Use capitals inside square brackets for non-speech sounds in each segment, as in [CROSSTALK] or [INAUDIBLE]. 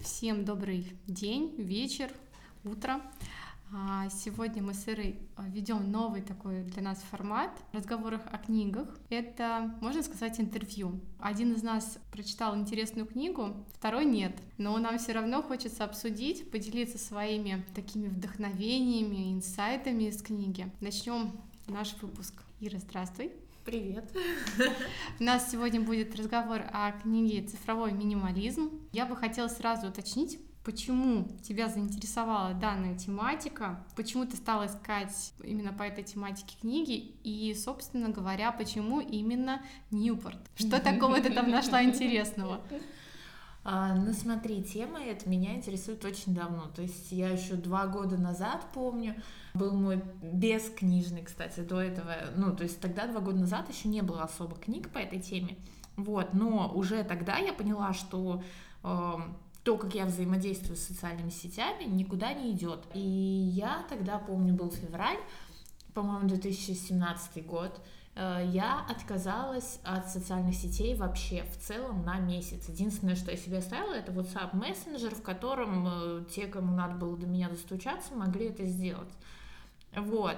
Всем добрый день, вечер, утро. А, сегодня мы с Ирой а, ведем новый такой для нас формат разговоров о книгах. Это, можно сказать, интервью. Один из нас прочитал интересную книгу, второй нет. Но нам все равно хочется обсудить, поделиться своими такими вдохновениями, инсайтами из книги. Начнем наш выпуск. Ира, здравствуй. Привет. [LAUGHS] У нас сегодня будет разговор о книге «Цифровой минимализм». Я бы хотела сразу уточнить, почему тебя заинтересовала данная тематика, почему ты стала искать именно по этой тематике книги, и, собственно говоря, почему именно Ньюпорт? Что [LAUGHS] такого ты там нашла интересного? [LAUGHS] А, ну смотри, тема эта меня интересует очень давно. То есть я еще два года назад помню, был мой бескнижный, кстати, до этого. Ну, то есть тогда, два года назад, еще не было особо книг по этой теме. Вот, но уже тогда я поняла, что э, то, как я взаимодействую с социальными сетями, никуда не идет. И я тогда, помню, был февраль, по-моему, 2017 год, я отказалась от социальных сетей вообще в целом на месяц. Единственное, что я себе оставила, это WhatsApp мессенджер, в котором э, те, кому надо было до меня достучаться, могли это сделать. Вот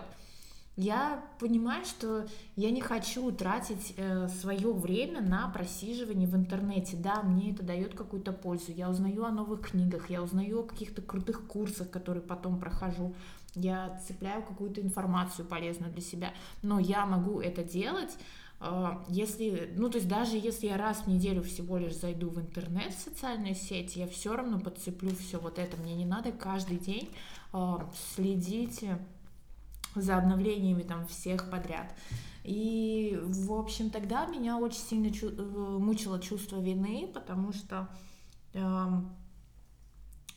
я понимаю, что я не хочу тратить э, свое время на просиживание в интернете. Да, мне это дает какую-то пользу. Я узнаю о новых книгах, я узнаю о каких-то крутых курсах, которые потом прохожу. Я цепляю какую-то информацию полезную для себя. Но я могу это делать, э, если, ну, то есть даже если я раз в неделю всего лишь зайду в интернет, в социальные сети, я все равно подцеплю все вот это. Мне не надо каждый день э, следить за обновлениями там всех подряд. И, в общем, тогда меня очень сильно чу- э, мучило чувство вины, потому что э,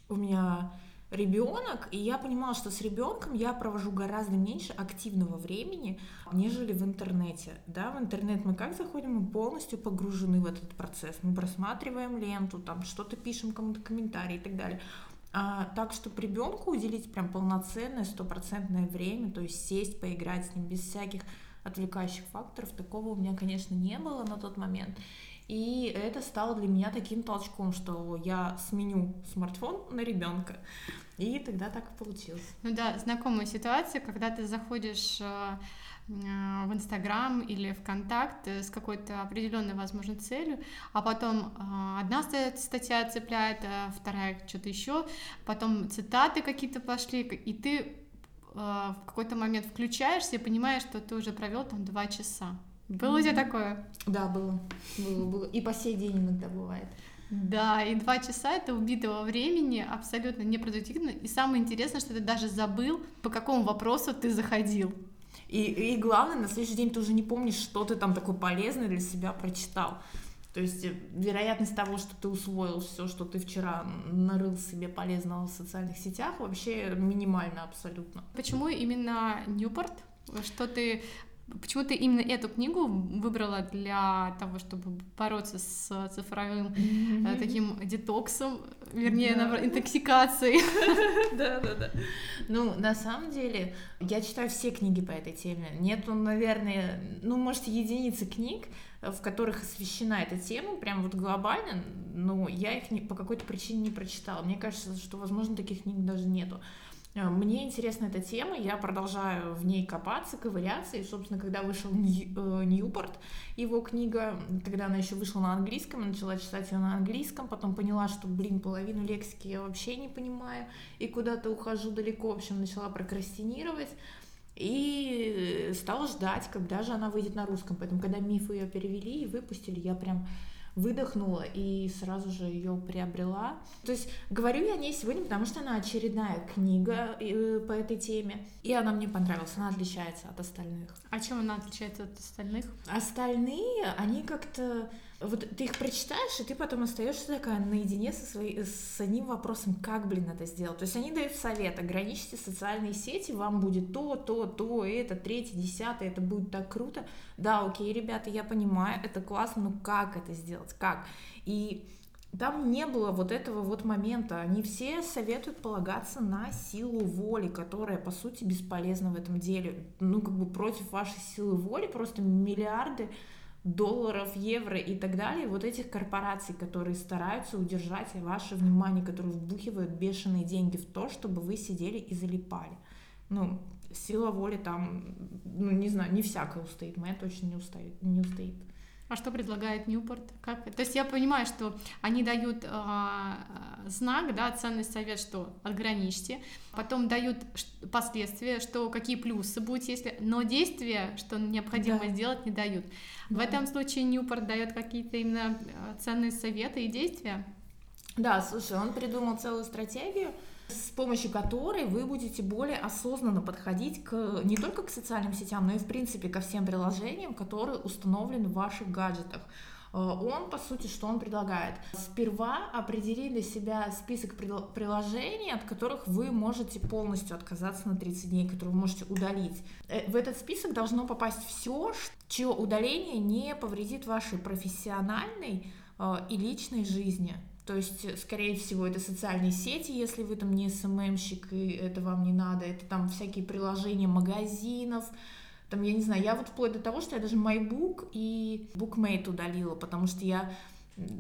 у меня ребенок, и я понимала, что с ребенком я провожу гораздо меньше активного времени, нежели в интернете. Да, в интернет мы как заходим, мы полностью погружены в этот процесс. Мы просматриваем ленту, там что-то пишем кому-то комментарии и так далее. А, так, чтобы ребенку уделить прям полноценное, стопроцентное время, то есть сесть, поиграть с ним без всяких отвлекающих факторов, такого у меня, конечно, не было на тот момент. И это стало для меня таким толчком, что я сменю смартфон на ребенка. И тогда так и получилось. Ну да, знакомая ситуация, когда ты заходишь Э, в Инстаграм или ВКонтакт с какой-то определенной, возможно, целью, а потом э, одна статья цепляет, а вторая что-то еще, потом цитаты какие-то пошли, и ты э, в какой-то момент включаешься и понимаешь, что ты уже провел там два часа. Было mm-hmm. у тебя такое? Да, было. Было, было. И по сей день иногда бывает. Да, и два часа это убитого времени, абсолютно непродуктивно. И самое интересное, что ты даже забыл, по какому вопросу ты заходил. И, и главное, на следующий день ты уже не помнишь, что ты там такой полезный для себя прочитал. То есть э, вероятность того, что ты усвоил все, что ты вчера нарыл себе полезного в социальных сетях, вообще минимальна абсолютно. Почему именно Ньюпорт? Что ты Почему ты именно эту книгу выбрала для того, чтобы бороться с цифровым mm-hmm. таким детоксом, вернее, да. наоборот, интоксикацией? [LAUGHS] Да, да, да. Ну, на самом деле, я читаю все книги по этой теме. Нету, наверное, ну, может, единицы книг, в которых освещена эта тема, прям вот глобально, но я их не, по какой-то причине не прочитала. Мне кажется, что, возможно, таких книг даже нету. Э, мне интересна эта тема, я продолжаю в ней копаться, ковыряться, и, собственно, когда вышел э, Ньюпорт, его книга, когда она еще вышла на английском, я начала читать ее на английском, потом поняла, что, блин, половину лексики я вообще не понимаю, и куда-то ухожу далеко, в общем, начала прокрастинировать, и стала ждать, когда же она выйдет на русском. Поэтому, когда мифы ее перевели и выпустили, я прям выдохнула и сразу же ее приобрела. То есть говорю я о ней сегодня, потому что она очередная книга э, по этой теме, и она мне понравилась, она отличается от остальных. А чем она отличается от остальных? Остальные, они как-то вот ты их прочитаешь, и ты потом остаешься такая наедине со своей, с одним вопросом, как, блин, это сделать. То есть они дают совет, ограничьте социальные сети, вам будет то, то, то, это, третье, десятое, это будет так круто. Да, окей, ребята, я понимаю, это классно, но как это сделать, как? И там не было вот этого вот момента. Они все советуют полагаться на силу воли, которая, по сути, бесполезна в этом деле. Ну, как бы против вашей силы воли просто миллиарды долларов, евро и так далее, вот этих корпораций, которые стараются удержать ваше внимание, которые вбухивают бешеные деньги в то, чтобы вы сидели и залипали. Ну, сила воли там, ну, не знаю, не всякая устоит, моя точно не устоит. Не устоит. А что предлагает Ньюпорт? Как? То есть я понимаю, что они дают э, знак, да, ценный совет, что ограничьте, потом дают последствия, что какие плюсы будут, если, но действия, что необходимо да. сделать, не дают. Да. В этом случае Ньюпорт дает какие-то именно ценные советы и действия. Да, слушай, он придумал целую стратегию, с помощью которой вы будете более осознанно подходить к, не только к социальным сетям, но и в принципе ко всем приложениям, которые установлены в ваших гаджетах. Э, он, по сути, что он предлагает? Сперва определи для себя список приложений, от которых вы можете полностью отказаться на 30 дней, которые вы можете удалить. Э, в этот список должно попасть все, чье удаление не повредит вашей профессиональной э, и личной жизни. То есть, скорее всего, это социальные сети, если вы там не СММщик, и это вам не надо. Это там всякие приложения магазинов. Там, я не знаю, я вот вплоть до того, что я даже MyBook и BookMate удалила, потому что я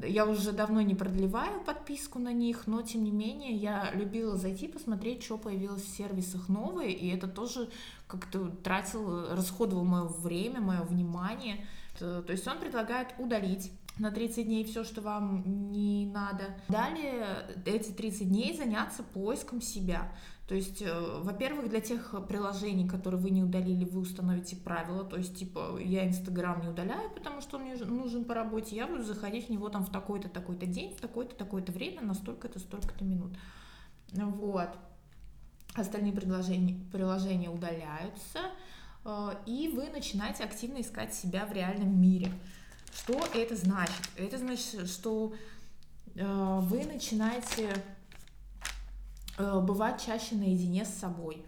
я уже давно не продлеваю подписку на них, но тем не менее я любила зайти посмотреть, что появилось в сервисах новое, и это тоже как-то тратил, расходовал мое время, мое внимание. То есть он предлагает удалить на 30 дней все, что вам не надо. Далее эти 30 дней заняться поиском себя. То есть, э, во-первых, для тех приложений, которые вы не удалили, вы установите правила. То есть, типа, я Инстаграм не удаляю, потому что он мне нужен по работе. Я буду заходить в него там в такой-то, такой-то день, в такое-то, такое-то время, на столько-то, столько-то минут. Вот. Остальные приложения, приложения удаляются, э, и вы начинаете активно искать себя в реальном мире. Что это значит? Это значит, что э, вы начинаете э, бывать чаще наедине с собой,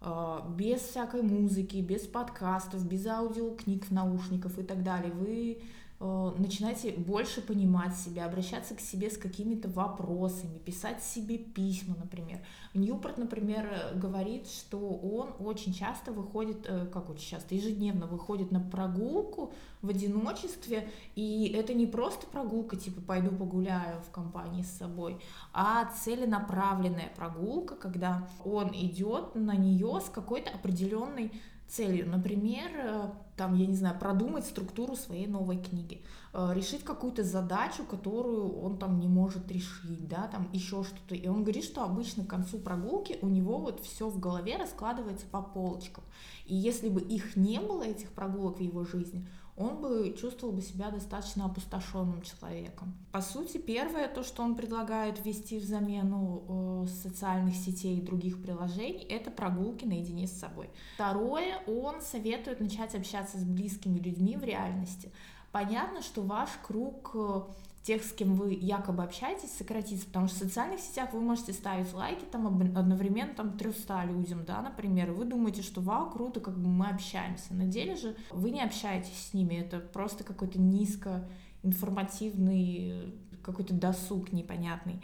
э, без всякой музыки, без подкастов, без аудиокниг, наушников и так далее. Вы начинайте больше понимать себя, обращаться к себе с какими-то вопросами, писать себе письма, например. Ньюпорт, например, говорит, что он очень часто выходит, э, как очень часто, ежедневно выходит на прогулку в одиночестве, и это не просто прогулка, типа пойду погуляю в компании с собой, а целенаправленная прогулка, когда он идет на нее с какой-то определенной целью. Например, э, там, я не знаю, продумать структуру своей новой книги, э, решить какую-то задачу, которую он там не может решить, да, там еще что-то. И он говорит, что обычно к концу прогулки у него вот все в голове раскладывается по полочкам. И если бы их не было, этих прогулок в его жизни, он бы чувствовал бы себя достаточно опустошенным человеком. По сути, первое, то, что он предлагает ввести в замену э, социальных сетей и других приложений, это прогулки наедине с собой. Второе, он советует начать общаться с близкими людьми в реальности. Понятно, что ваш круг э, тех, с кем вы якобы общаетесь, сократится, потому что в социальных сетях вы можете ставить лайки там одновременно там 300 людям, да, например, и вы думаете, что вау, круто, как бы мы общаемся. На деле же вы не общаетесь с ними, это просто какой-то низко информативный какой-то досуг непонятный.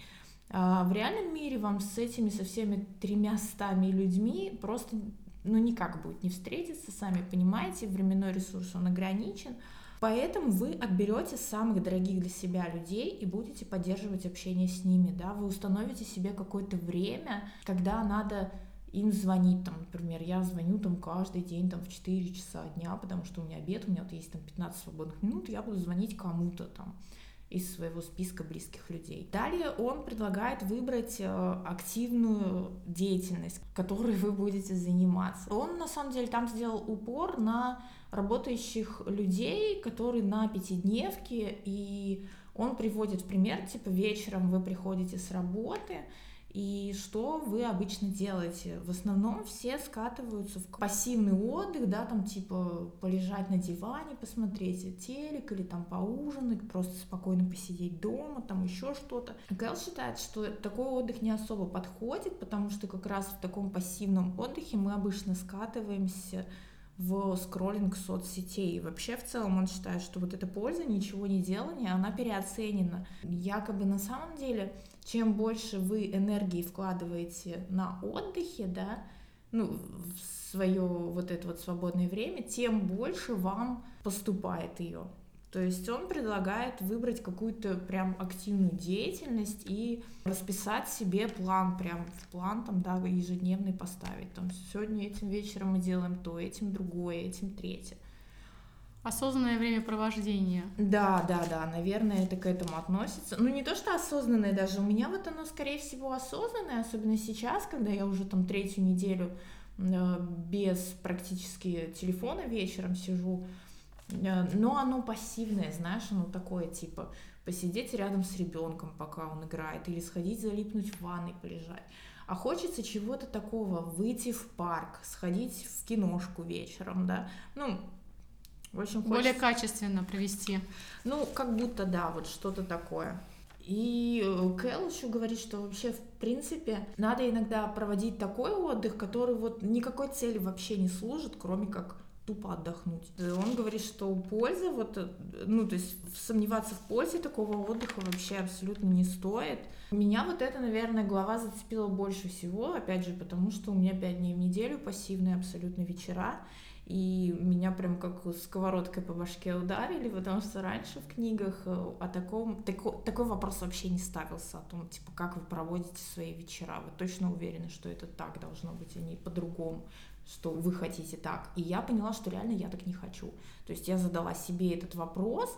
А в реальном мире вам с этими, со всеми тремястами людьми просто ну никак будет не встретиться, сами понимаете, временной ресурс он ограничен, Поэтому вы отберете самых дорогих для себя людей и будете поддерживать общение с ними, да, вы установите себе какое-то время, когда надо им звонить, там, например, я звоню там каждый день там в 4 часа дня, потому что у меня обед, у меня вот есть там 15 свободных минут, я буду звонить кому-то там из своего списка близких людей. Далее он предлагает выбрать э, активную деятельность, которой вы будете заниматься. Он на самом деле там сделал упор на работающих людей, которые на пятидневке, и он приводит в пример, типа вечером вы приходите с работы, и что вы обычно делаете? В основном все скатываются в пассивный отдых, да, там типа полежать на диване, посмотреть телек или там поужинать, просто спокойно посидеть дома, там еще что-то. Кэл считает, что такой отдых не особо подходит, потому что как раз в таком пассивном отдыхе мы обычно скатываемся в скроллинг соцсетей. И вообще в целом он считает, что вот эта польза ничего не делания, она переоценена. Якобы на самом деле, чем больше вы энергии вкладываете на отдыхе, да, ну, в свое вот это вот свободное время, тем больше вам поступает ее. То есть он предлагает выбрать какую-то прям активную деятельность и расписать себе план, прям в план там, да, ежедневный поставить. Там сегодня этим вечером мы делаем то, этим другое, этим третье. Осознанное времяпровождение. Да, да, да, наверное, это к этому относится. Ну, не то, что осознанное даже, у меня вот оно, скорее всего, осознанное, особенно сейчас, когда я уже там третью неделю э, без практически телефона вечером сижу, но оно пассивное, знаешь, оно такое, типа, посидеть рядом с ребенком, пока он играет, или сходить залипнуть в ванной, полежать. А хочется чего-то такого, выйти в парк, сходить в киношку вечером, да, ну, в общем, хочется... Более качественно провести. Ну, как будто, да, вот что-то такое. И э, Кэл еще говорит, что вообще, в принципе, надо иногда проводить такой отдых, который вот никакой цели вообще не служит, кроме как тупо отдохнуть. Он говорит, что польза, вот, ну, то есть сомневаться в пользе такого отдыха вообще абсолютно не стоит. Меня вот эта, наверное, глава зацепила больше всего, опять же, потому что у меня пять дней в неделю пассивные абсолютно вечера, и меня прям как сковородкой по башке ударили, потому что раньше в книгах э, о таком, тако, такой вопрос вообще не ставился, о том, типа, как вы проводите свои вечера. Вы точно уверены, что это так должно быть, а не по-другому что вы хотите так. И я поняла, что реально я так не хочу. То есть я задала себе этот вопрос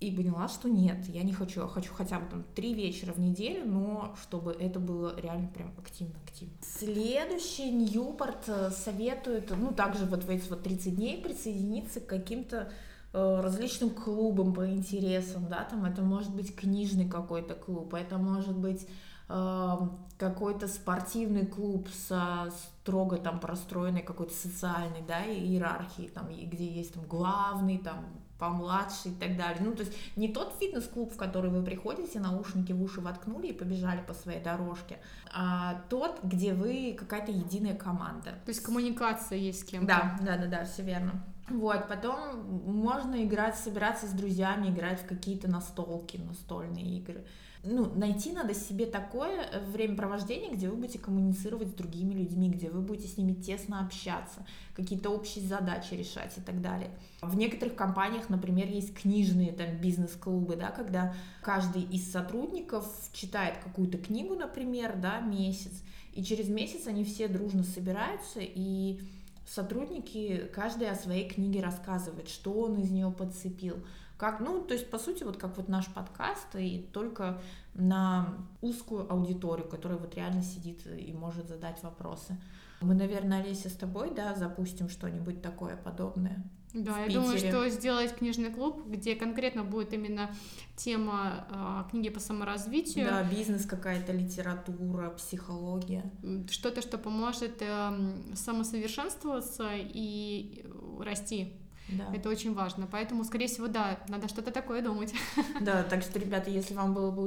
и поняла, что нет, я не хочу, я хочу хотя бы там три вечера в неделю, но чтобы это было реально прям активно-активно. Следующий Ньюпорт э, советует, ну, также вот в эти вот 30 дней присоединиться к каким-то э, различным клубам по интересам, да, там это может быть книжный какой-то клуб, это может быть какой-то спортивный клуб со строго там простроенной какой-то социальной, да, иерархией, там, где есть там главный, там, помладше и так далее. Ну, то есть не тот фитнес-клуб, в который вы приходите, наушники в уши воткнули и побежали по своей дорожке, а тот, где вы какая-то единая команда. То есть коммуникация есть с кем-то. Да, да, да, да, все верно. Вот, потом можно играть, собираться с друзьями, играть в какие-то настолки, настольные игры ну, найти надо себе такое э, времяпровождение, где вы будете коммуницировать с другими людьми, где вы будете с ними тесно общаться, какие-то общие задачи решать и так далее. В некоторых компаниях, например, есть книжные там бизнес-клубы, да, когда каждый из сотрудников читает какую-то книгу, например, да, месяц, и через месяц они все дружно собираются и сотрудники каждый о своей книге рассказывает, что он из нее подцепил, как, ну, то есть, по сути, вот как вот наш подкаст, и только на узкую аудиторию, которая вот реально сидит и может задать вопросы. Мы, наверное, Олеся, с тобой, да, запустим что-нибудь такое подобное. Да, я Питере. думаю, что сделать книжный клуб, где конкретно будет именно тема э, книги по саморазвитию. Да, бизнес какая-то, литература, психология. Что-то, что поможет э, самосовершенствоваться и расти да. Это очень важно. Поэтому, скорее всего, да, надо что-то такое думать. Да, так что, ребята, если вам было бы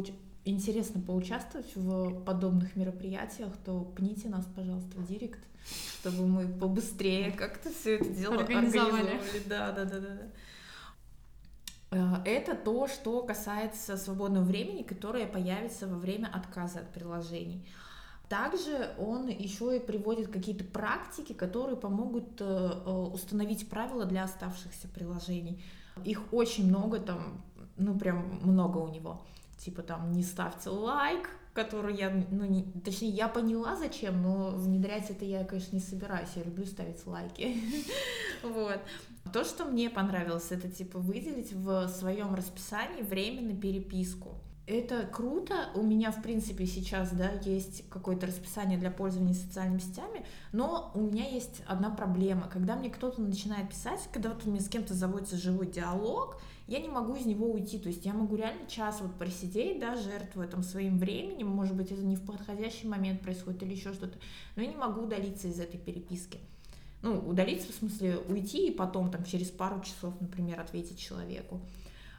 интересно поучаствовать в подобных мероприятиях, то пните нас, пожалуйста, в директ, чтобы мы побыстрее как-то все это дело организовали. организовали. Да, да, да, да. Э, это то, что касается свободного времени, которое появится во время отказа от приложений. Также он еще и приводит какие-то практики, которые помогут э, э, установить правила для оставшихся приложений. Их очень много там, ну прям много у него. Типа там не ставьте лайк, который я, ну не, точнее я поняла зачем, но внедрять это я, конечно, не собираюсь. Я люблю ставить лайки. [LAUGHS] Вот. То, что мне понравилось, это типа выделить в своем расписании время на переписку. Это круто. У меня, в принципе, сейчас, да, есть какое-то расписание для пользования социальными сетями, но у меня есть одна проблема. Когда мне кто-то начинает писать, когда вот у меня с кем-то заводится живой диалог, я не могу из него уйти. То есть я могу реально час вот просидеть, да, жертвуя там своим временем, может быть, это не в подходящий момент происходит или еще что-то, но я не могу удалиться из этой переписки. Ну, удалиться в смысле уйти и потом там через пару часов, например, ответить человеку.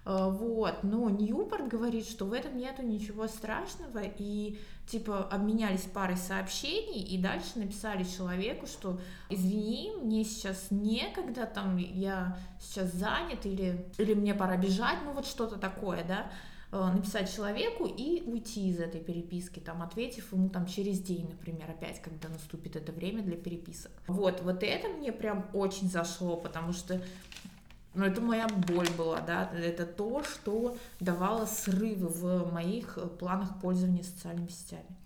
Э, вот, но Ньюпорт говорит, что в этом нету ничего страшного, и типа обменялись парой сообщений, и дальше написали человеку, что извини, мне сейчас некогда, там, я сейчас занят, или, или мне пора бежать, ну вот что-то такое, да, э, написать человеку и уйти из этой переписки, там, ответив ему там через день, например, опять, когда наступит это время для переписок. Вот, вот это мне прям очень зашло, потому что Но это моя боль была, да, это то, что давало срывы в моих планах пользования социальными сетями.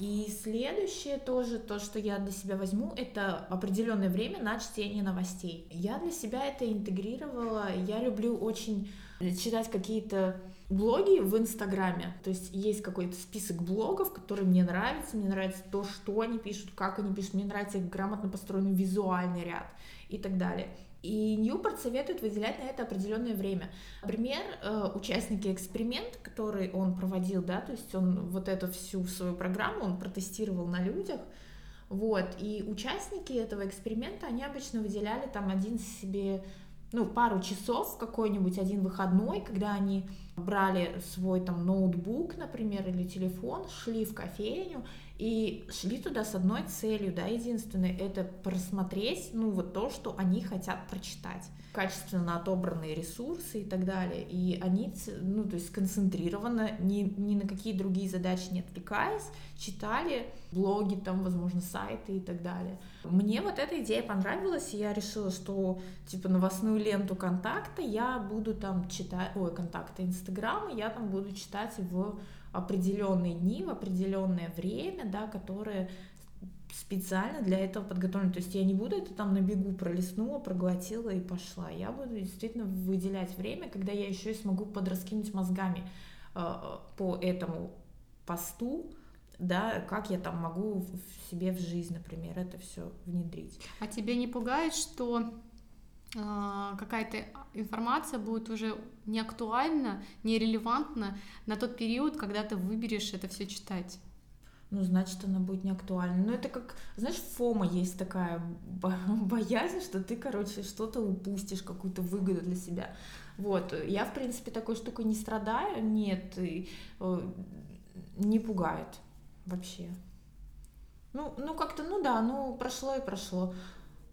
И следующее тоже, то, что я для себя возьму, это определенное время на чтение новостей. Я для себя это интегрировала. Я люблю очень читать какие-то блоги в Инстаграме. То есть есть какой-то список блогов, которые мне нравятся. Мне нравится то, что они пишут, как они пишут. Мне нравится их грамотно построенный визуальный ряд и так далее. И Ньюпорт советует выделять на это определенное время. Например, э, участники эксперимента, который он проводил, да, то есть он вот эту всю свою программу он протестировал на людях, вот, и участники этого эксперимента, они обычно выделяли там один себе, ну, пару часов какой-нибудь, один выходной, когда они брали свой там ноутбук, например, или телефон, шли в кофейню и шли туда с одной целью, да, единственное, это просмотреть, ну, вот то, что они хотят прочитать. Качественно отобранные ресурсы и так далее. И они, ну, то есть сконцентрированно, ни, ни на какие другие задачи не отвлекаясь, читали блоги, там, возможно, сайты и так далее. Мне вот эта идея понравилась, и я решила, что, типа, новостную ленту контакта я буду там читать, ой, контакта Инстаграма я там буду читать в определенные дни, в определенное время, да, которые специально для этого подготовлены. То есть я не буду это там на бегу пролистнула, проглотила и пошла. Я буду действительно выделять время, когда я еще и смогу подраскинуть мозгами э, по этому посту, да, как я там могу в себе в жизнь, например, это все внедрить. А тебя не пугает, что какая-то информация будет уже не актуальна, не релевантна на тот период, когда ты выберешь это все читать. Ну, значит, она будет не актуальна. Ну, это как, знаешь, фома есть такая [LAUGHS] боязнь, что ты, короче, что-то упустишь, какую-то выгоду для себя. Вот, я, в принципе, такой штукой не страдаю, нет, и, э, не пугает вообще. Ну, ну как-то, ну да, ну прошло и прошло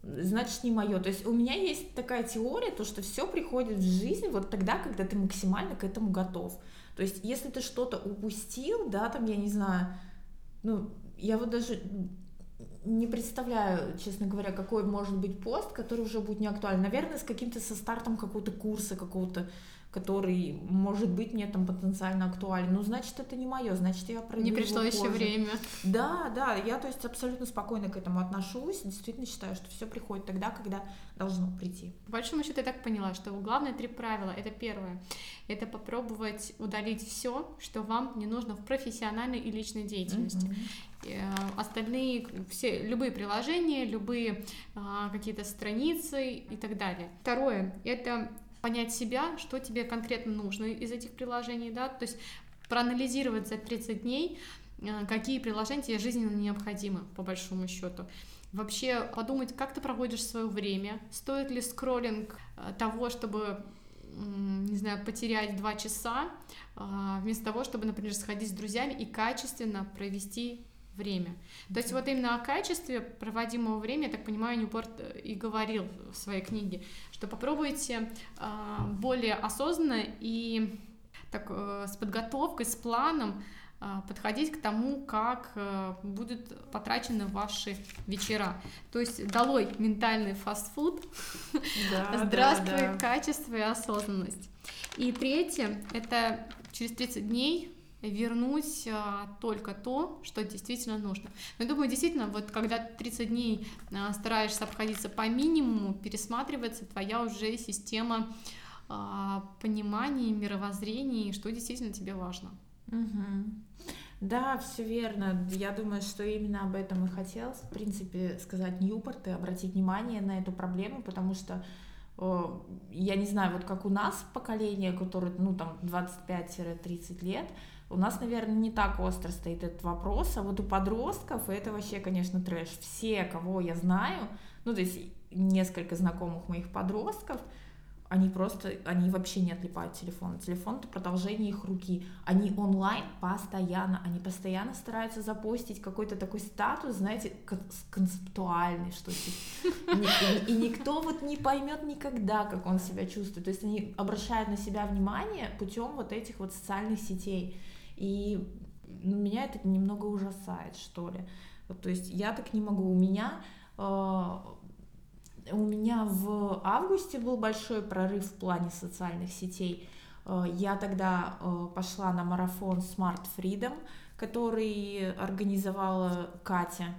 значит не мое. То есть у меня есть такая теория, то что все приходит в жизнь вот тогда, когда ты максимально к этому готов. То есть если ты что-то упустил, да, там, я не знаю, ну, я вот даже не представляю, честно говоря, какой может быть пост, который уже будет не актуален. Наверное, с каким-то со стартом какого-то курса, какого-то который может быть мне там потенциально актуален. Ну, значит, это не мое, значит, я пройду Не пришло еще позже. время. Да, да, я, то есть, абсолютно спокойно к этому отношусь, действительно считаю, что все приходит тогда, когда должно прийти. По большому счету, я так поняла, что главное три правила. Это первое, это попробовать удалить все, что вам не нужно в профессиональной и личной деятельности. Mm-hmm. Остальные, все, любые приложения, любые а, какие-то страницы и так далее. Второе, это понять себя, что тебе конкретно нужно из этих приложений, да, то есть проанализировать за 30 дней, э, какие приложения тебе жизненно необходимы, по большому счету. Вообще подумать, как ты проводишь свое время, стоит ли скроллинг э, того, чтобы не знаю, потерять два часа, э, вместо того, чтобы, например, сходить с друзьями и качественно провести время. То есть вот именно о качестве проводимого времени, я так понимаю, Ньюпорт э, и говорил в своей книге, что попробуйте э, более осознанно и так, э, с подготовкой, с планом э, подходить к тому, как э, будут потрачены ваши вечера. То есть долой ментальный фастфуд, да, здравствуй да, да. качество и осознанность. И третье, это через 30 дней вернуть а, только то, что действительно нужно. Но я думаю, действительно, вот когда 30 дней а, стараешься обходиться по минимуму, пересматривается твоя уже система а, понимания, мировоззрения, что действительно тебе важно. Угу. Да, все верно. Я думаю, что именно об этом и хотелось, в принципе, сказать Ньюпорт и обратить внимание на эту проблему, потому что я не знаю, вот как у нас поколение, которое, ну, там, 25-30 лет, у нас, наверное, не так остро стоит этот вопрос, а вот у подростков это вообще, конечно, трэш. Все, кого я знаю, ну, то есть несколько знакомых моих подростков, они просто, они вообще не отлипают телефон. Телефон — это продолжение их руки. Они онлайн постоянно, они постоянно стараются запостить какой-то такой статус, знаете, концептуальный, что и, и никто вот не поймет никогда, как он себя чувствует. То есть они обращают на себя внимание путем вот этих вот социальных сетей. И ну, меня это немного ужасает, что ли. Вот, то есть я так не могу. У меня э, у меня в августе был большой прорыв в плане социальных сетей. Э, я тогда э, пошла на марафон Smart Freedom, который организовала Катя.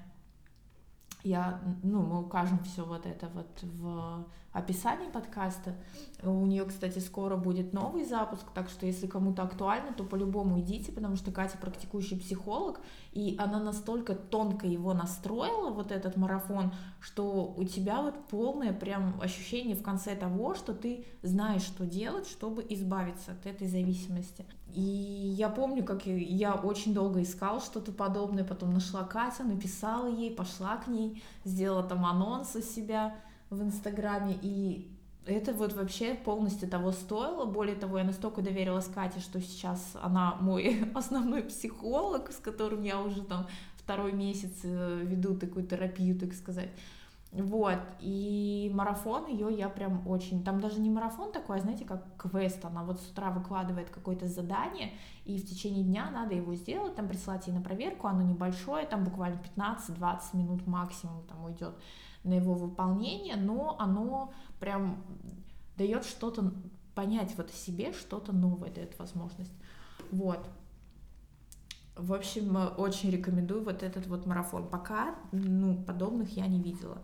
Я, ну, мы укажем все вот это вот в описании подкаста. У нее, кстати, скоро будет новый запуск, так что если кому-то актуально, то по-любому идите, потому что Катя практикующий психолог, и она настолько тонко его настроила, вот этот марафон, что у тебя вот полное прям ощущение в конце того, что ты знаешь, что делать, чтобы избавиться от этой зависимости. И я помню, как я очень долго искала что-то подобное, потом нашла Катю, написала ей, пошла к ней, сделала там анонс у себя, в Инстаграме, и это вот вообще полностью того стоило. Более того, я настолько доверилась Кате, что сейчас она мой [LAUGHS] основной психолог, с которым я уже там второй месяц э, веду такую терапию, так сказать. Вот, и марафон ее я прям очень... Там даже не марафон такой, а знаете, как квест. Она вот с утра выкладывает какое-то задание, и в течение дня надо его сделать, там прислать ей на проверку, оно небольшое, там буквально 15-20 минут максимум там уйдет на его выполнение, но оно прям дает что-то понять вот о себе, что-то новое дает возможность. Вот. В общем, очень рекомендую вот этот вот марафон. Пока, ну, подобных я не видела.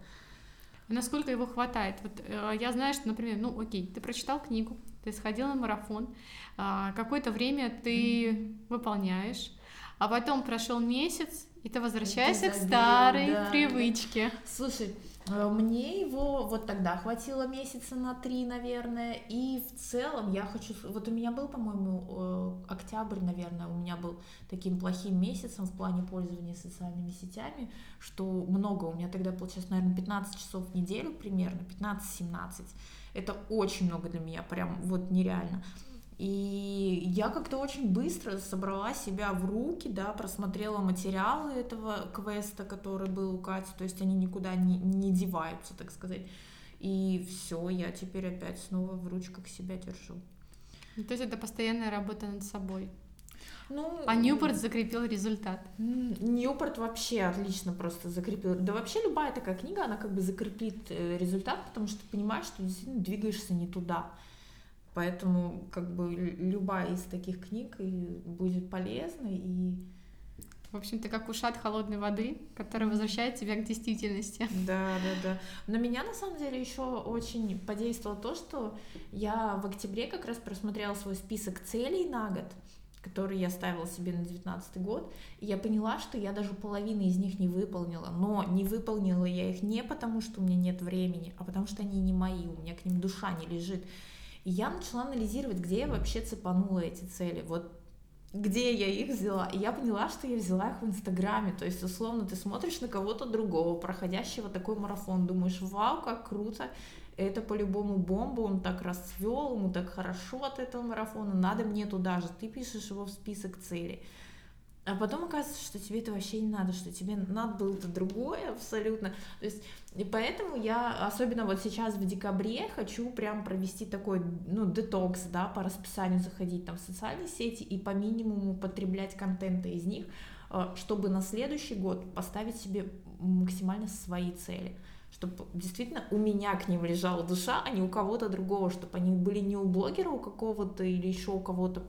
Насколько его хватает? Вот э, я знаю, что, например, ну, окей, ты прочитал книгу, ты сходил на марафон, э, какое-то время ты mm-hmm. выполняешь, а потом прошел месяц, и ты возвращаешься ты забил, к старой да. привычке. Слушай, Э, мне его вот тогда хватило месяца на три, наверное, и в целом я хочу... Вот у меня был, по-моему, э, октябрь, наверное, у меня был таким плохим месяцем в плане пользования социальными сетями, что много, у меня тогда получилось, наверное, 15 часов в неделю примерно, 15-17. Это очень много для меня, прям вот нереально. И я как-то очень быстро собрала себя в руки, да, просмотрела материалы этого квеста, который был у Кати, то есть они никуда не, не деваются, так сказать. И все, я теперь опять снова в ручках себя держу. Ну, то есть это постоянная работа над собой. Ну, а Ньюпорт закрепил результат. Ньюпорт вообще отлично просто закрепил. Да вообще любая такая книга, она как бы закрепит э, результат, потому что ты понимаешь, что действительно двигаешься не туда. Поэтому как бы любая из таких книг будет полезна и в общем-то, как ушат холодной воды, который возвращает тебя к действительности. [LAUGHS] Да, да, да. На меня, на самом деле, еще очень подействовало то, что я в октябре как раз просмотрела свой список целей на год, который я ставила себе на 2019 год, и я поняла, что я даже половины из них не выполнила. Но не выполнила я их не потому, что у меня нет времени, а потому что они не мои, у меня к ним душа не лежит. И я начала анализировать, где я вообще цепанула эти цели. Вот где я их взяла. И я поняла, что я взяла их в Инстаграме. То есть, условно, ты смотришь на кого-то другого, проходящего такой марафон, думаешь, вау, как круто, это по-любому бомба, он так расцвел, ему так хорошо от этого марафона, надо мне туда же. Ты пишешь его в список целей. А потом оказывается, что тебе это вообще не надо, что тебе надо было-то другое абсолютно. То есть, и поэтому я, особенно вот сейчас в декабре, хочу прям провести такой, ну, детокс, да, по расписанию заходить там в социальные сети и по минимуму потреблять контента из них, э, чтобы на следующий год поставить себе максимально свои цели чтобы действительно у меня к ним лежала душа, а не у кого-то другого, чтобы они были не у блогера у какого-то или еще у кого-то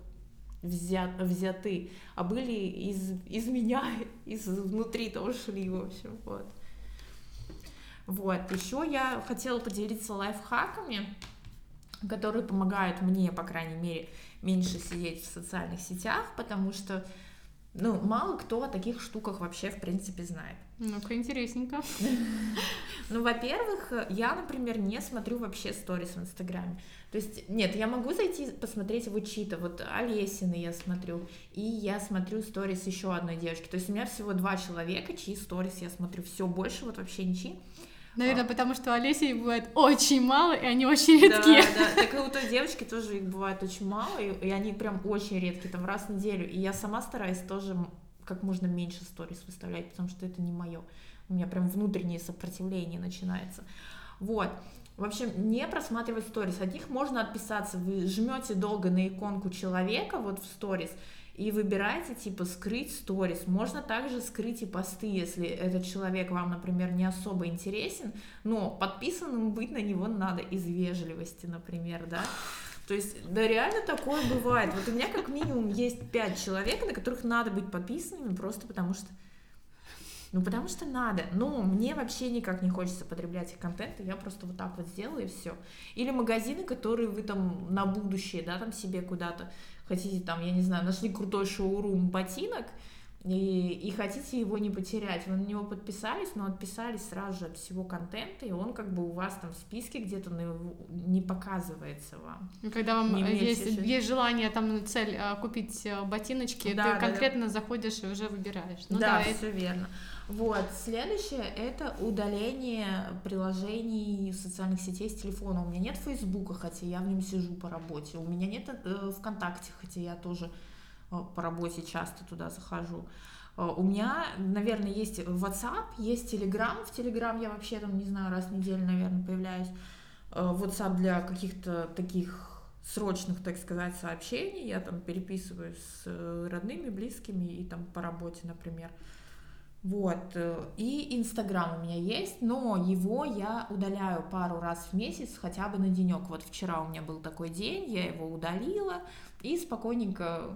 взят, взяты, а были из, из меня, [LAUGHS] из внутри тоже шли, в общем, вот. Вот, еще я хотела поделиться лайфхаками, которые помогают мне, по крайней мере, меньше сидеть в социальных сетях, потому что, ну, мало кто о таких штуках вообще, в принципе, знает. Ну-ка, интересненько. [LAUGHS] Ну, во-первых, я, например, не смотрю вообще сторис в Инстаграме. То есть, нет, я могу зайти посмотреть его чьи-то, вот Олесины я смотрю, и я смотрю сторис еще одной девочки. То есть у меня всего два человека, чьи сторис я смотрю, все больше вот вообще ничьи. Наверное, а. потому что Олесей бывает очень мало, и они очень редкие. Да, да, так и у той девочки тоже их бывает очень мало, и, и они прям очень редкие, там раз в неделю. И я сама стараюсь тоже как можно меньше сторис выставлять, потому что это не мое. У меня прям внутреннее сопротивление начинается. Вот. В общем, не просматривать сторис. От них можно отписаться. Вы жмете долго на иконку человека вот в сторис, и выбирайте, типа, скрыть сторис. Можно также скрыть и посты, если этот человек вам, например, не особо интересен, но подписанным быть на него надо из вежливости, например, да. То есть, да, реально такое бывает. Вот у меня как минимум есть пять человек, на которых надо быть подписанными, просто потому что ну, потому что надо. Ну, мне вообще никак не хочется потреблять их контент, и я просто вот так вот сделаю, и все. Или магазины, которые вы там на будущее, да, там себе куда-то хотите, там, я не знаю, нашли крутой шоурум ботинок, и, и хотите его не потерять. Вы на него подписались, но отписались сразу же от всего контента, и он как бы у вас там в списке где-то не показывается вам. Когда вам не есть, есть желание, там цель а, купить э, ботиночки, да, ты да, конкретно да. заходишь и уже выбираешь. Ну, да, да, все это... верно. Вот, следующее это удаление приложений социальных сетей с телефона. У меня нет Фейсбука, хотя я в нем сижу по работе. У меня нет э, ВКонтакте, хотя я тоже Э, по работе часто туда захожу. Э, у меня, наверное, есть WhatsApp, есть Telegram. В Telegram я вообще там, не знаю, раз в неделю, наверное, появляюсь. Э, WhatsApp для каких-то таких срочных, так сказать, сообщений. Я там переписываюсь с родными, близкими и там по работе, например. Вот. И Инстаграм у меня есть, но его я удаляю пару раз в месяц, хотя бы на денек. Вот вчера у меня был такой день, я его удалила и спокойненько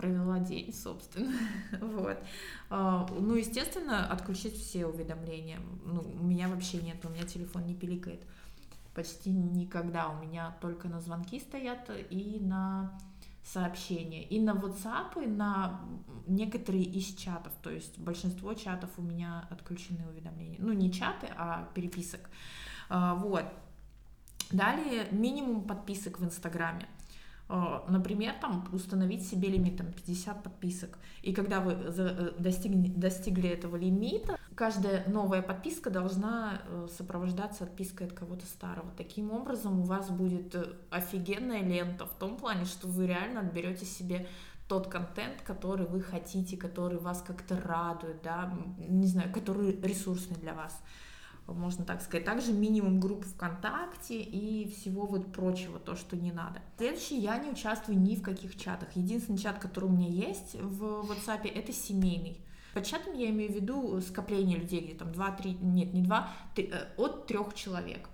провела день, собственно. [LAUGHS] вот. А, ну, естественно, отключить все уведомления. Ну, у меня вообще нет, у меня телефон не пиликает почти никогда. У меня только на звонки стоят и на сообщения. И на WhatsApp, и на некоторые из чатов. То есть большинство чатов у меня отключены уведомления. Ну, не чаты, а переписок. А, вот. Далее минимум подписок в Инстаграме. А, например, там установить себе лимит там, 50 подписок. И когда вы э, достигли, достигли этого лимита, каждая новая подписка должна э, сопровождаться отпиской от кого-то старого. Таким образом, у вас будет э, офигенная лента в том плане, что вы реально отберете себе тот контент, который вы хотите, который вас как-то радует, да, не знаю, который ресурсный для вас можно так сказать. Также минимум групп ВКонтакте и всего вот прочего, то, что не надо. Следующий, я не участвую ни в каких чатах. Единственный чат, который у меня есть в WhatsApp, это семейный. Под чатом я имею в виду скопление людей, где там 2-3, нет, не 2, 3, э, от трех человек.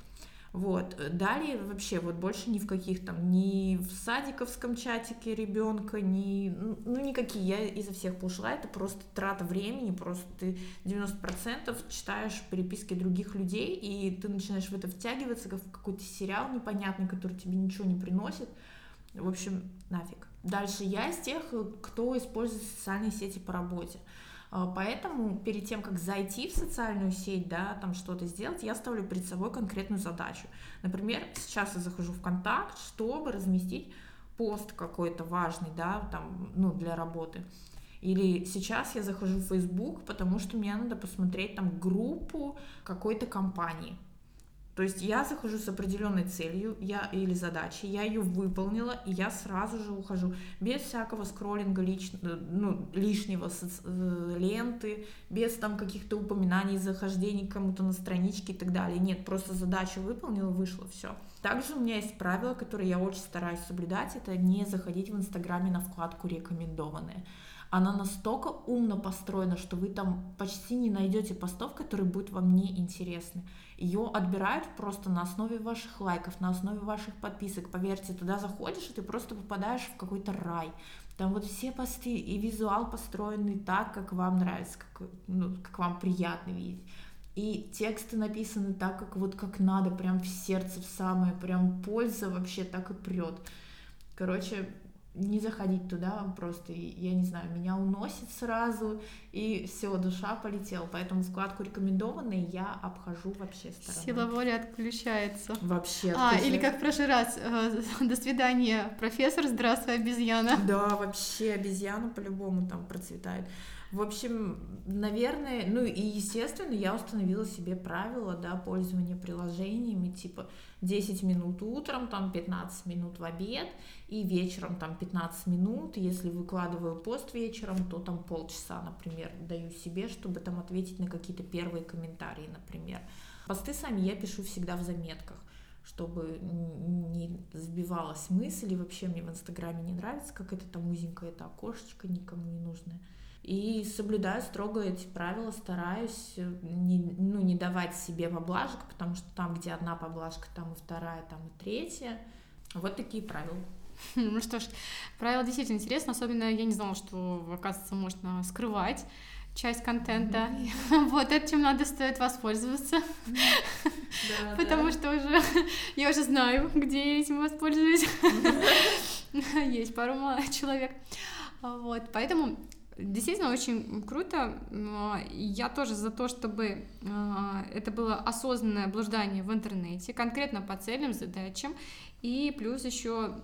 Вот. Далее вообще вот больше ни в каких там, ни в садиковском чатике ребенка, ни, ну никакие, я изо всех пошла, это просто трата времени, просто ты 90% читаешь переписки других людей, и ты начинаешь в это втягиваться, как в какой-то сериал непонятный, который тебе ничего не приносит. В общем, нафиг. Дальше я из тех, кто использует социальные сети по работе. А, поэтому перед тем, как зайти в социальную сеть, да, там что-то сделать, я ставлю перед собой конкретную задачу. Например, сейчас я захожу в контакт, чтобы разместить пост какой-то важный, да, там, ну, для работы. Или сейчас я захожу в Facebook, потому что мне надо посмотреть там группу какой-то компании. То есть я захожу с определенной целью я, или задачей, я ее выполнила, и я сразу же ухожу. Без всякого скроллинга лич, э, ну, лишнего соц, э, ленты, без там каких-то упоминаний, захождений кому-то на страничке и так далее. Нет, просто задачу выполнила, вышло, все. Также у меня есть правило, которое я очень стараюсь соблюдать, это не заходить в Инстаграме на вкладку «Рекомендованные» она настолько умно построена, что вы там почти не найдете постов, которые будут вам не интересны. Ее отбирают просто на основе ваших лайков, на основе ваших подписок. Поверьте, туда заходишь, и ты просто попадаешь в какой-то рай. Там вот все посты и визуал построенный так, как вам нравится, как, ну, как вам приятно видеть. И тексты написаны так, как вот как надо, прям в сердце, в самое, прям польза вообще так и прет. Короче, не заходить туда, просто, я не знаю, меня уносит сразу, и все, душа полетела. Поэтому вкладку рекомендованные я обхожу вообще стороной. Сила воли отключается. Вообще. А, или как в прошлый раз, э, [LAUGHS] до свидания, профессор, здравствуй, обезьяна. Да, вообще обезьяна по-любому там процветает. В общем, наверное, ну и естественно, я установила себе правила, да, пользования приложениями, типа 10 минут утром, там 15 минут в обед, и вечером там 15 минут. Если выкладываю пост вечером, то там полчаса, например, даю себе, чтобы там ответить на какие-то первые комментарии, например. Посты сами я пишу всегда в заметках чтобы не сбивалась мысль, и вообще мне в Инстаграме не нравится, как это там узенькое это окошечко никому не нужное. И соблюдаю строго эти правила, стараюсь э, не, ну, не давать себе поблажек, потому что там, где одна поблажка, там и вторая, там и третья. Вот такие правила. [LAUGHS] Ну что ж, правила действительно интересны, особенно я не знала, что, оказывается, можно скрывать часть контента. [LAUGHS] Вот этим надо стоит воспользоваться. [LAUGHS] Потому что уже я уже знаю, где я этим воспользуюсь. Есть пару человек. Вот, поэтому Действительно, очень круто. Я тоже за то, чтобы а, это было осознанное блуждание в интернете, конкретно по целям, задачам, и плюс еще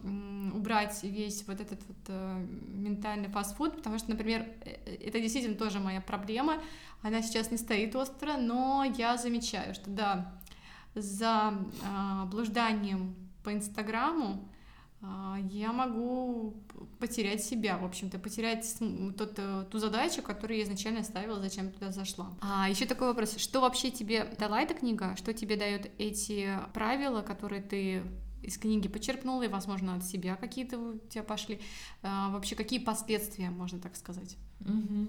убрать весь вот этот вот э, ментальный фастфуд, потому что, например, э, это действительно тоже моя проблема. Она сейчас не стоит остро, но я замечаю, что да, за блужданием по Инстаграму я могу потерять себя, в общем-то, потерять тот, э, ту задачу, которую я изначально ставила, зачем туда зашла. А еще такой вопрос, что вообще тебе дала эта книга, что тебе дают эти правила, которые ты из книги почерпнула, и, возможно, от себя какие-то у тебя пошли. А, вообще, какие последствия, можно так сказать? Угу.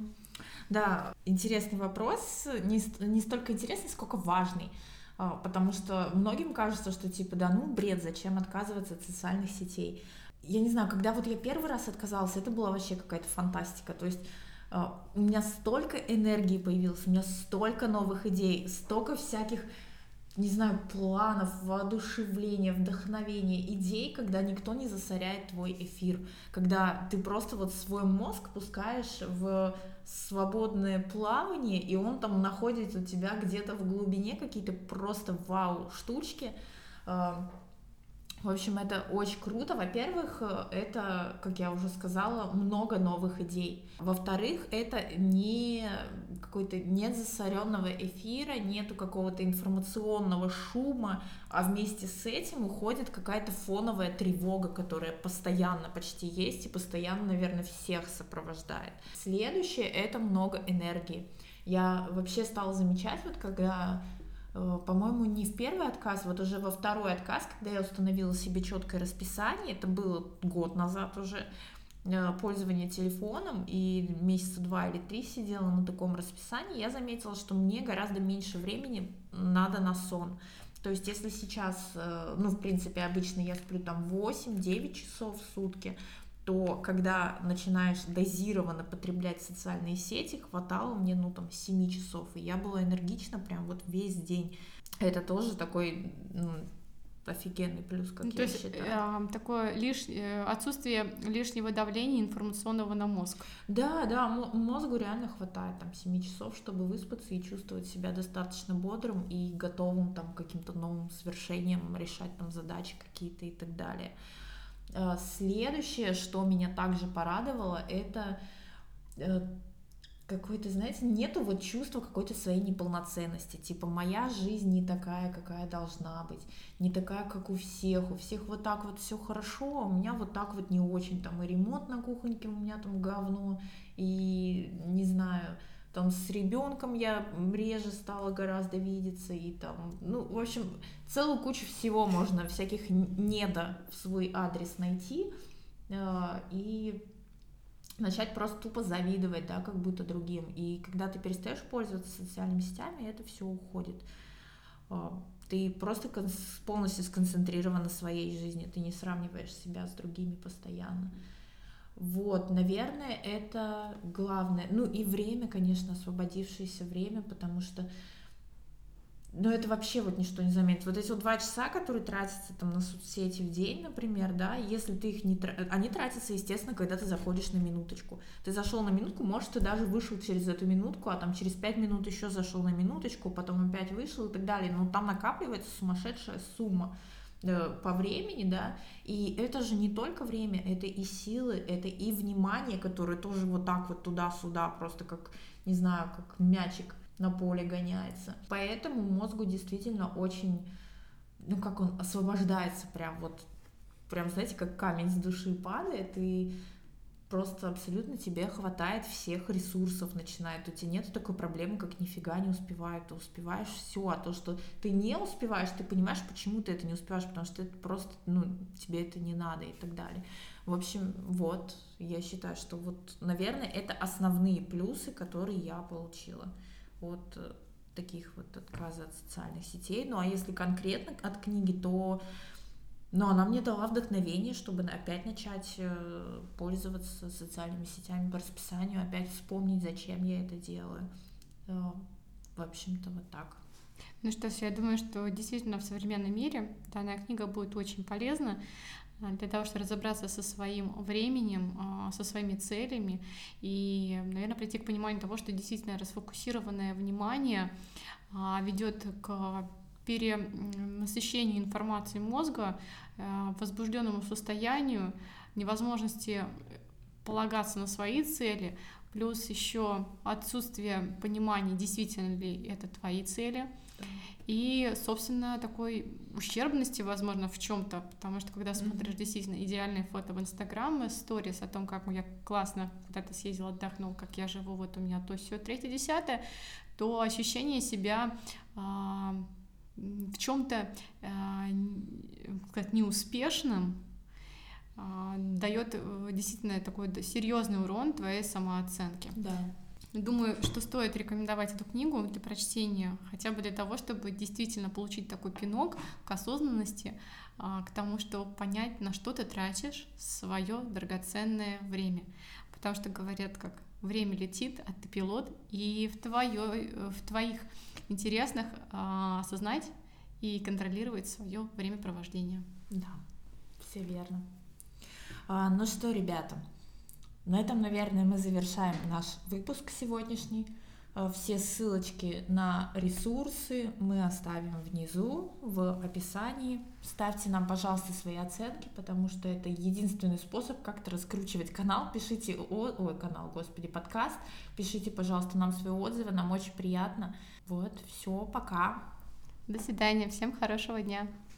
Да, интересный вопрос, не, не столько интересный, сколько важный. А, потому что многим кажется, что типа, да ну бред, зачем отказываться от социальных сетей. Я не знаю, когда вот я первый раз отказалась, это была вообще какая-то фантастика. То есть а, у меня столько энергии появилось, у меня столько новых идей, столько всяких не знаю, планов, воодушевления, вдохновения, идей, когда никто не засоряет твой эфир, когда ты просто вот свой мозг пускаешь в свободное плавание, и он там находит у тебя где-то в глубине какие-то просто вау штучки, в общем, это очень круто. Во-первых, это, как я уже сказала, много новых идей. Во-вторых, это не какой-то нет засоренного эфира, нету какого-то информационного шума, а вместе с этим уходит какая-то фоновая тревога, которая постоянно почти есть и постоянно, наверное, всех сопровождает. Следующее — это много энергии. Я вообще стала замечать, вот когда по-моему, не в первый отказ, вот уже во второй отказ, когда я установила себе четкое расписание, это было год назад уже, э, пользование телефоном, и месяца два или три сидела на таком расписании, я заметила, что мне гораздо меньше времени надо на сон. То есть, если сейчас, э, ну, в принципе, обычно я сплю там 8-9 часов в сутки, то когда начинаешь дозированно потреблять социальные сети, хватало мне, ну, там, 7 часов, и я была энергична прям вот весь день. Это тоже такой, ну, офигенный плюс, как ну, я то есть, считаю. Э, такое лиш... Э, отсутствие лишнего давления информационного на мозг. Да, да, мозгу реально хватает там 7 часов, чтобы выспаться и чувствовать себя достаточно бодрым и готовым там к каким-то новым свершениям, решать там задачи какие-то и так далее. Э, следующее, что меня также порадовало, это э, какой-то, знаете, нету вот чувства какой-то своей неполноценности. Типа, моя жизнь не такая, какая должна быть, не такая, как у всех. У всех вот так вот все хорошо, а у меня вот так вот не очень. Там и ремонт на кухоньке у меня там говно, и не знаю, там с ребенком я реже стала гораздо видеться, и там, ну, в общем, целую кучу всего можно, всяких недо в свой адрес найти, э, и начать просто тупо завидовать, да, как будто другим. И когда ты перестаешь пользоваться социальными сетями, это все уходит. Э, ты просто полностью сконцентрирован на своей жизни, ты не сравниваешь себя с другими постоянно. Вот, наверное, это главное. Ну и время, конечно, освободившееся время, потому что но это вообще вот ничто не заметит. Вот эти вот два часа, которые тратятся там на соцсети в день, например, да, если ты их не тратишь, они тратятся, естественно, когда ты заходишь на минуточку. Ты зашел на минутку, может, ты даже вышел через эту минутку, а там через пять минут еще зашел на минуточку, потом опять вышел и так далее. Но там накапливается сумасшедшая сумма. Э, по времени, да, и это же не только время, это и силы, это и внимание, которое тоже вот так вот туда-сюда, просто как, не знаю, как мячик на поле гоняется. Поэтому мозгу действительно очень, ну как он освобождается прям вот, прям знаете, как камень с души падает, и просто абсолютно тебе хватает всех ресурсов, начинает. У тебя нет такой проблемы, как нифига не успеваю. Ты успеваешь все, а то, что ты не успеваешь, ты понимаешь, почему ты это не успеваешь, потому что это просто, ну, тебе это не надо и так далее. В общем, вот, я считаю, что вот, наверное, это основные плюсы, которые я получила от э, таких вот отказа от социальных сетей. Ну а если конкретно от книги, то но она мне дала вдохновение, чтобы опять начать э, пользоваться социальными сетями по расписанию, опять вспомнить, зачем я это делаю. Э, в общем-то, вот так. Ну что ж, я думаю, что действительно в современном мире данная книга будет очень полезна э, для того, чтобы разобраться со своим временем, со своими целями и, наверное, прийти к пониманию того, что действительно расфокусированное внимание ведет к перенасыщению информации мозга, возбужденному состоянию, невозможности полагаться на свои цели, плюс еще отсутствие понимания, действительно ли это твои цели, и, собственно, такой ущербности, возможно, в чем-то, потому что когда смотришь действительно идеальные фото в Инстаграм, сторис о том, как я классно куда-то съездил, отдохнул, как я живу, вот у меня то все третье, десятое, то ощущение себя а, в чем-то э, как неуспешным э, дает э, действительно такой серьезный урон твоей самооценке. Да. Думаю, что стоит рекомендовать эту книгу для прочтения, хотя бы для того, чтобы действительно получить такой пинок к осознанности, к тому, что понять, на что ты тратишь свое драгоценное время. Потому что говорят, как время летит, а ты пилот, и в, твое, в твоих интересных а, осознать и контролировать свое времяпровождение. Да, все верно. А, ну что, ребята, на этом, наверное, мы завершаем наш выпуск сегодняшний. А, все ссылочки на ресурсы мы оставим внизу в описании. Ставьте нам, пожалуйста, свои оценки, потому что это единственный способ как-то раскручивать канал. Пишите, о, ой, канал, господи, подкаст. Пишите, пожалуйста, нам свои отзывы, нам очень приятно. Вот, все, пока. До свидания, всем хорошего дня.